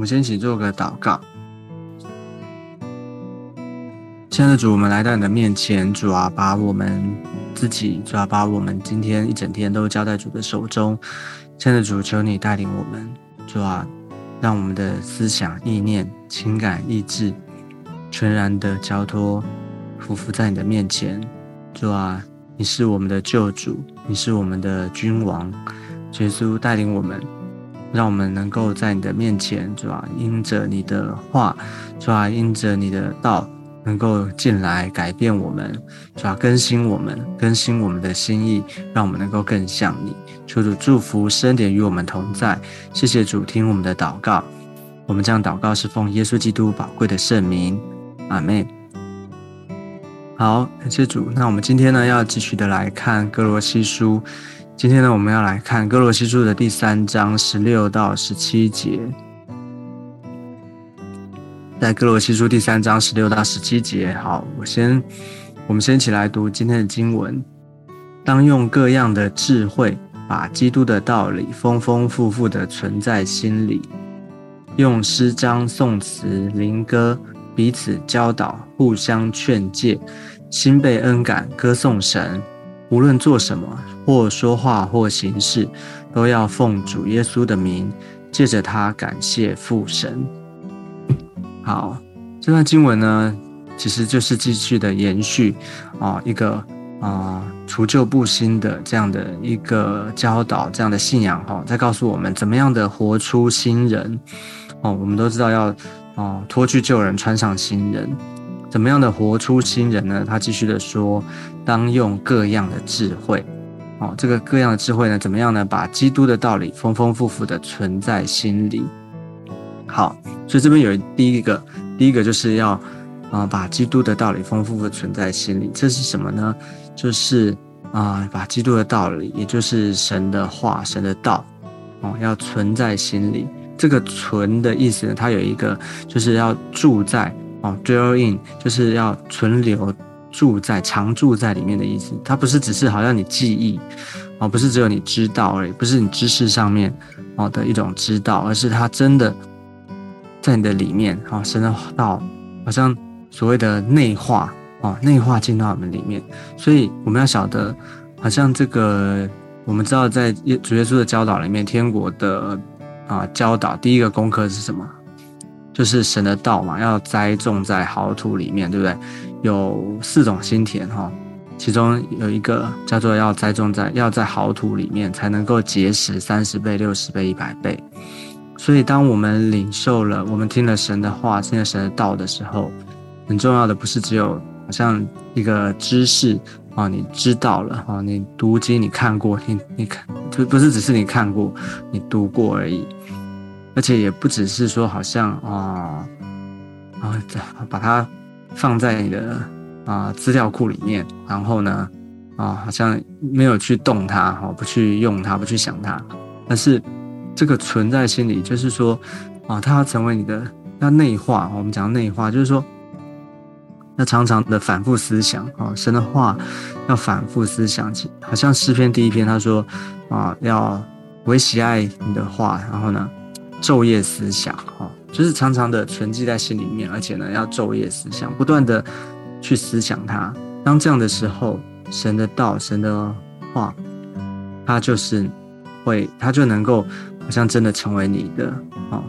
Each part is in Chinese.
我们先一起做个祷告。亲爱的主，我们来到你的面前，主啊，把我们自己，主啊，把我们今天一整天都交在主的手中。亲爱的主，求你带领我们，主啊，让我们的思想、意念、情感、意志全然的交托，匍匐在你的面前。主啊，你是我们的救主，你是我们的君王，耶稣带领我们。让我们能够在你的面前，主啊，因着你的话，主啊，因着你的道，能够进来改变我们，主啊，更新我们，更新我们的心意，让我们能够更像你。求主祝福，深点与我们同在。谢谢主，听我们的祷告。我们这样祷告是奉耶稣基督宝贵的圣名，阿妹。好，感谢主。那我们今天呢，要继续的来看哥罗西书。今天呢，我们要来看哥罗西书的第三章十六到十七节。在哥罗西书第三章十六到十七节，好，我先，我们先一起来读今天的经文。当用各样的智慧，把基督的道理丰丰富富的存在心里，用诗章、颂词、灵歌彼此教导，互相劝诫，心被恩感，歌颂神。无论做什么，或说话，或行事，都要奉主耶稣的名，借着他感谢父神。好，这段经文呢，其实就是继续的延续啊，一个啊除旧布新的这样的一个教导，这样的信仰哈，在告诉我们怎么样的活出新人哦。我们都知道要啊脱去旧人，穿上新人。怎么样的活出新人呢？他继续的说，当用各样的智慧，哦，这个各样的智慧呢，怎么样呢？把基督的道理丰丰富富的存在心里。好，所以这边有第一个，第一个就是要啊，把基督的道理丰富的存在心里。这是什么呢？就是啊，把基督的道理，也就是神的话、神的道，哦，要存在心里。这个“存”的意思呢，它有一个，就是要住在。哦，dwell in 就是要存留、住在、常住在里面的意思。它不是只是好像你记忆，哦，不是只有你知道而已，不是你知识上面哦的一种知道，而是它真的在你的里面，哦，神的到好像所谓的内化，哦，内化进到我们里面。所以我们要晓得，好像这个我们知道，在主耶稣的教导里面，天国的啊教导第一个功课是什么？就是神的道嘛，要栽种在好土里面，对不对？有四种心田哈，其中有一个叫做要栽种在要在好土里面，才能够结实三十倍、六十倍、一百倍。所以，当我们领受了，我们听了神的话，听了神的道的时候，很重要的不是只有好像一个知识啊，你知道了啊，你读经你看过，你你看，就不是只是你看过，你读过而已。而且也不只是说，好像啊啊，把它放在你的啊资料库里面，然后呢啊，好像没有去动它，哈，不去用它，不去想它，但是这个存在心里，就是说啊，它要成为你的，要内化。我们讲内化，就是说要常常的反复思想啊，神的话要反复思想。好像诗篇第一篇他说啊，要唯喜爱你的话，然后呢。昼夜思想，哈，就是常常的存积在心里面，而且呢，要昼夜思想，不断的去思想它。当这样的时候，神的道、神的话，它就是会，它就能够好像真的成为你的，哦，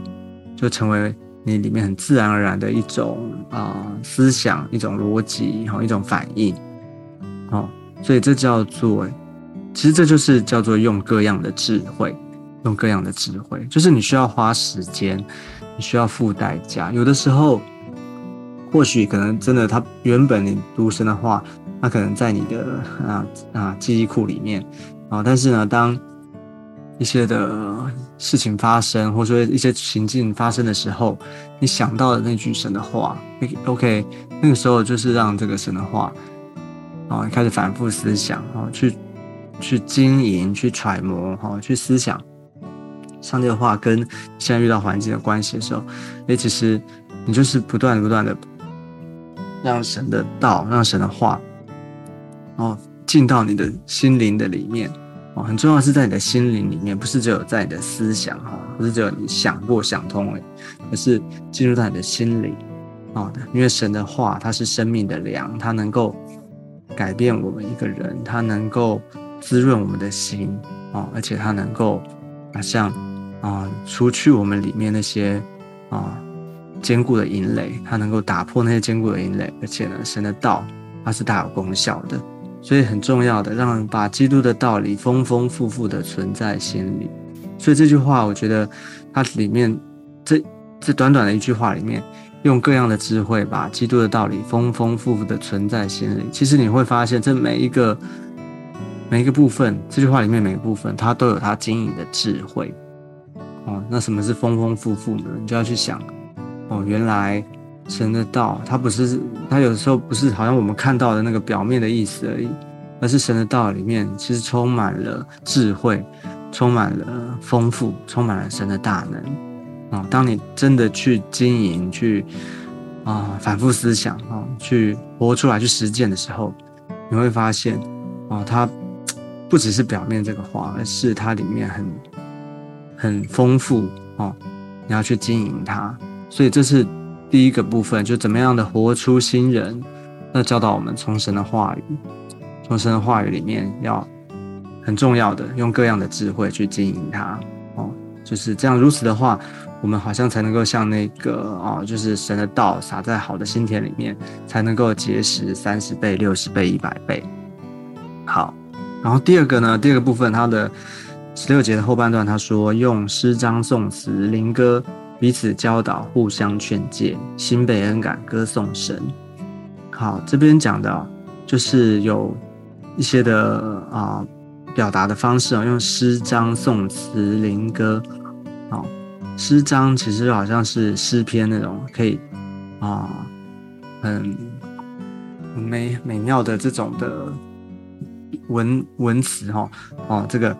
就成为你里面很自然而然的一种啊思想、一种逻辑，哈，一种反应，哦，所以这叫做，其实这就是叫做用各样的智慧。用各样的智慧，就是你需要花时间，你需要付代价。有的时候，或许可能真的，他原本你读神的话，他可能在你的啊啊记忆库里面啊，但是呢，当一些的事情发生，或者说一些情境发生的时候，你想到的那句神的话，OK，那个时候就是让这个神的话啊开始反复思想啊，去去经营，去揣摩哈，去思想。上帝的话跟现在遇到环境的关系的时候，哎，其实你就是不断、不断的让神的道、让神的话，哦，进到你的心灵的里面，哦，很重要是在你的心灵里面，不是只有在你的思想哈，不是只有你想过想通了，而是进入到你的心里啊。因为神的话，它是生命的粮，它能够改变我们一个人，它能够滋润我们的心啊，而且它能够啊，像啊，除去我们里面那些啊坚固的营垒，它能够打破那些坚固的营垒，而且呢，神的道它是大有功效的。所以很重要的，让把基督的道理丰丰富富的存在心里。所以这句话，我觉得它里面这这短短的一句话里面，用各样的智慧把基督的道理丰丰富富的存在心里。其实你会发现，这每一个每一个部分，这句话里面每个部分，它都有它经营的智慧。哦，那什么是丰丰富富呢？你就要去想，哦，原来。神的道，它不是，它有时候不是好像我们看到的那个表面的意思而已，而是神的道里面其实充满了智慧，充满了丰富，充满了神的大能啊！当你真的去经营，去啊反复思想啊，去活出来，去实践的时候，你会发现啊，它不只是表面这个话，而是它里面很很丰富哦。你要去经营它，所以这是。第一个部分就怎么样的活出新人，那教导我们从神的话语，从神的话语里面要很重要的用各样的智慧去经营它哦，就是这样。如此的话，我们好像才能够像那个啊，就是神的道撒在好的心田里面，才能够结实三十倍、六十倍、一百倍。好，然后第二个呢，第二个部分，它的十六节的后半段，他说用诗章、颂词、灵歌。彼此教导，互相劝诫，心被恩感，歌颂神。好，这边讲的，就是有一些的啊表达的方式啊，用诗章、颂词、灵歌。好，诗章其实好像是诗篇那种，可以啊很美美妙的这种的文文词哈哦，这个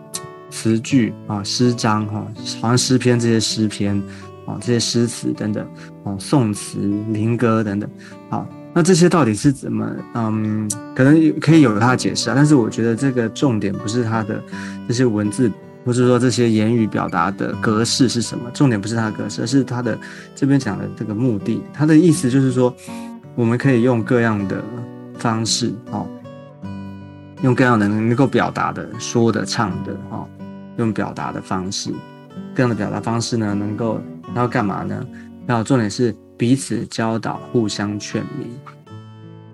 词句啊诗章哈，好像诗篇这些诗篇。啊，这些诗词等等，哦，宋词、民歌等等，好，那这些到底是怎么？嗯，可能可以有它的解释啊。但是我觉得这个重点不是它的这些文字，或是说这些言语表达的格式是什么，重点不是它的格式，而是它的这边讲的这个目的。它的意思就是说，我们可以用各样的方式，哦，用各样的能够表达的、说的、唱的，哦，用表达的方式，各样的表达方式呢，能够。要干嘛呢？要重点是彼此教导，互相劝勉。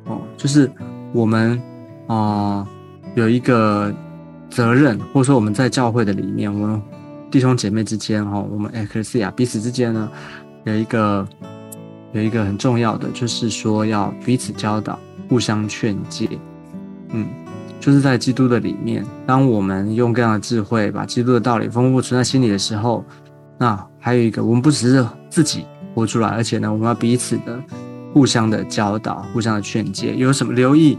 哦，就是我们啊有一个责任，或者说我们在教会的里面，我们弟兄姐妹之间哈，我们 Ecclesia 彼此之间呢有一个有一个很重要的，就是说要彼此教导，互相劝诫。嗯，就是在基督的里面，当我们用各样的智慧，把基督的道理丰富存在心里的时候。那还有一个，我们不只是自己活出来，而且呢，我们要彼此的、互相的教导、互相的劝诫。有什么留意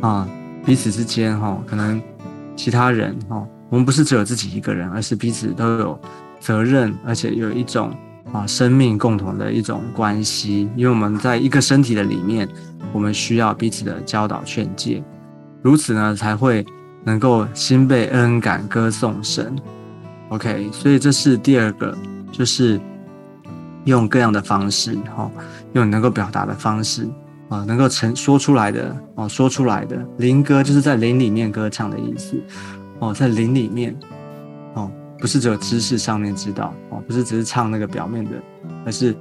啊？彼此之间哈，可能其他人哈，我们不是只有自己一个人，而是彼此都有责任，而且有一种啊生命共同的一种关系。因为我们在一个身体的里面，我们需要彼此的教导劝诫，如此呢，才会能够心被恩感，歌颂神。OK，所以这是第二个，就是用各样的方式，哈，用能够表达的方式，啊，能够成说出来的，哦，说出来的灵歌，就是在灵里面歌唱的意思，哦，在灵里面，哦，不是只有知识上面知道，哦，不是只是唱那个表面的，而是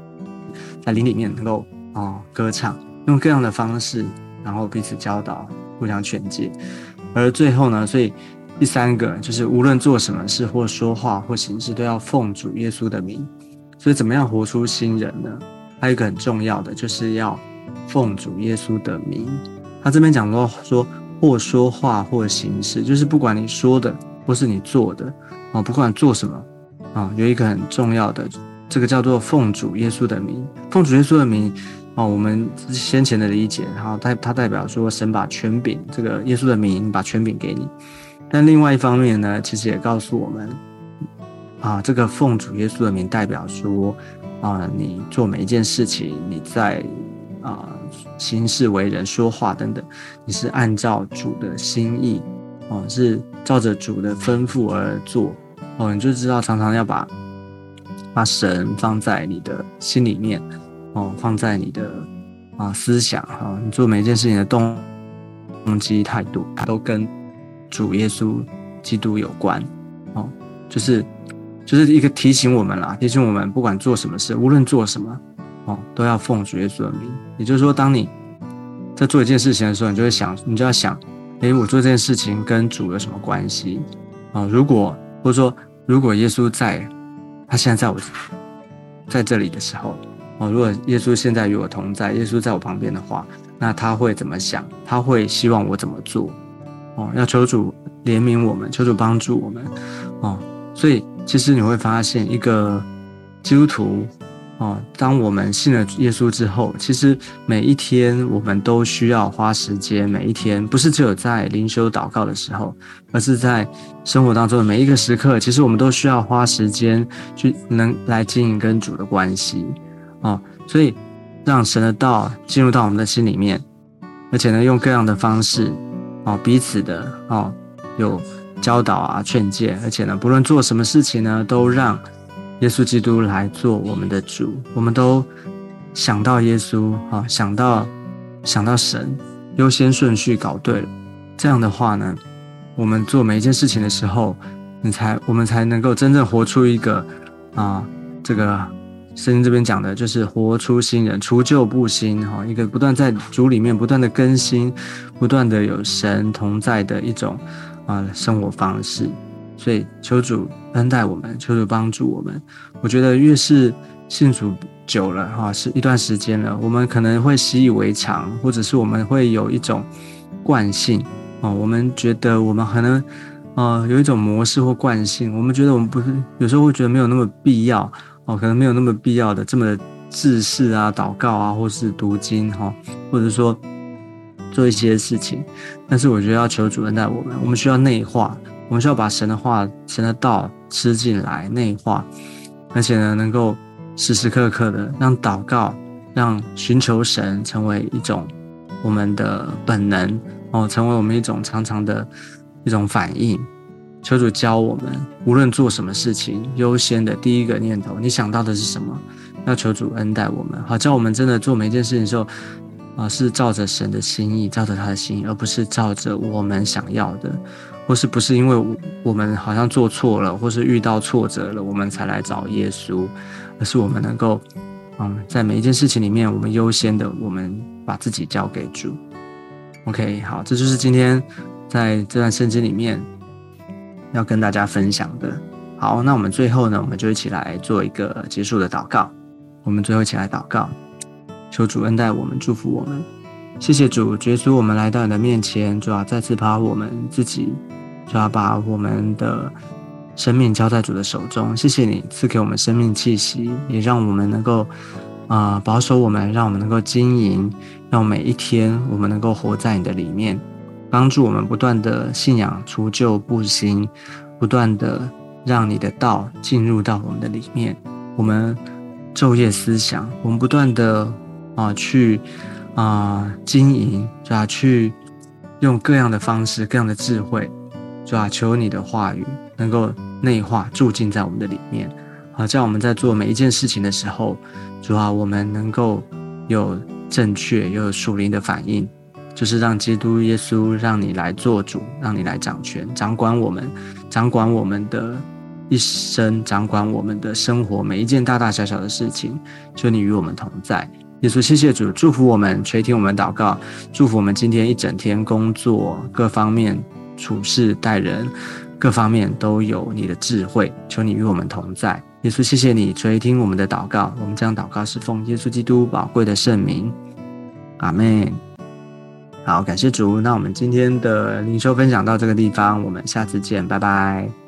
在灵里面能够，哦，歌唱，用各样的方式，然后彼此教导，互相劝诫，而最后呢，所以。第三个就是无论做什么事或说话或行事，都要奉主耶稣的名。所以怎么样活出新人呢？还有一个很重要的，就是要奉主耶稣的名。他这边讲到说，或说话或行事，就是不管你说的或是你做的啊，不管做什么啊，有一个很重要的，这个叫做奉主耶稣的名。奉主耶稣的名哦，我们先前的理解，然后它它代表说，神把权柄，这个耶稣的名把权柄给你。但另外一方面呢，其实也告诉我们，啊，这个奉主耶稣的名代表说，啊，你做每一件事情，你在啊行事为人、说话等等，你是按照主的心意哦，是照着主的吩咐而做哦，你就知道常常要把把神放在你的心里面哦，放在你的啊思想哈，你做每一件事情的动动机态度都跟主耶稣基督有关哦，就是就是一个提醒我们啦，提醒我们不管做什么事，无论做什么哦，都要奉主耶稣的名。也就是说，当你在做一件事情的时候，你就会想，你就要想。诶，我做这件事情跟主有什么关系啊？如果或者说，如果耶稣在，他现在在我在这里的时候，哦，如果耶稣现在与我同在，耶稣在我旁边的话，那他会怎么想？他会希望我怎么做？哦，要求主怜悯我们，求主帮助我们，哦，所以其实你会发现一个基督徒。哦，当我们信了耶稣之后，其实每一天我们都需要花时间。每一天不是只有在灵修祷告的时候，而是在生活当中的每一个时刻，其实我们都需要花时间去能来经营跟主的关系。哦，所以让神的道进入到我们的心里面，而且呢，用各样的方式，哦，彼此的哦，有教导啊、劝诫，而且呢，不论做什么事情呢，都让。耶稣基督来做我们的主，我们都想到耶稣啊，想到想到神，优先顺序搞对了。这样的话呢，我们做每一件事情的时候，你才我们才能够真正活出一个啊，这个圣经这边讲的就是活出新人，除旧布新哈，一个不断在主里面不断的更新，不断的有神同在的一种啊生活方式。所以求主恩待我们，求主帮助我们。我觉得越是信主久了哈，是一段时间了，我们可能会习以为常，或者是我们会有一种惯性哦。我们觉得我们可能呃有一种模式或惯性，我们觉得我们不是有时候会觉得没有那么必要哦，可能没有那么必要的这么自视啊、祷告啊，或是读经哈，或者说做一些事情。但是我觉得要求主恩待我们，我们需要内化。我们需要把神的话、神的道吃进来、内化，而且呢，能够时时刻刻的让祷告、让寻求神成为一种我们的本能哦，成为我们一种常常的一种反应。求主教我们，无论做什么事情，优先的第一个念头，你想到的是什么？要求主恩待我们，好叫我们真的做每一件事情的时候，啊，是照着神的心意，照着他的心意，而不是照着我们想要的。或是不是因为我们好像做错了，或是遇到挫折了，我们才来找耶稣，而是我们能够，嗯，在每一件事情里面，我们优先的，我们把自己交给主。OK，好，这就是今天在这段圣经里面要跟大家分享的。好，那我们最后呢，我们就一起来做一个结束的祷告。我们最后一起来祷告，求主恩待我们，祝福我们。谢谢主，耶稣，我们来到你的面前，主要再次把我们自己。主要把我们的生命交在主的手中。谢谢你赐给我们生命气息，也让我们能够啊保守我们，让我们能够经营，让每一天我们能够活在你的里面，帮助我们不断的信仰除旧布新，不断的让你的道进入到我们的里面。我们昼夜思想，我们不断的啊去啊经营，就要去用各样的方式、各样的智慧。主啊，求你的话语能够内化、住进在我们的里面，好，在我们在做每一件事情的时候，主要，我们能够有正确又有属灵的反应，就是让基督耶稣让你来做主，让你来掌权、掌管我们，掌管我们的一生，掌管我们的生活，每一件大大小小的事情，求你与我们同在。耶稣，谢谢主，祝福我们，垂听我们祷告，祝福我们今天一整天工作各方面。处事待人，各方面都有你的智慧。求你与我们同在，耶稣，谢谢你垂听我们的祷告。我们将祷告是奉耶稣基督宝贵的圣名，阿门。好，感谢主。那我们今天的灵修分享到这个地方，我们下次见，拜拜。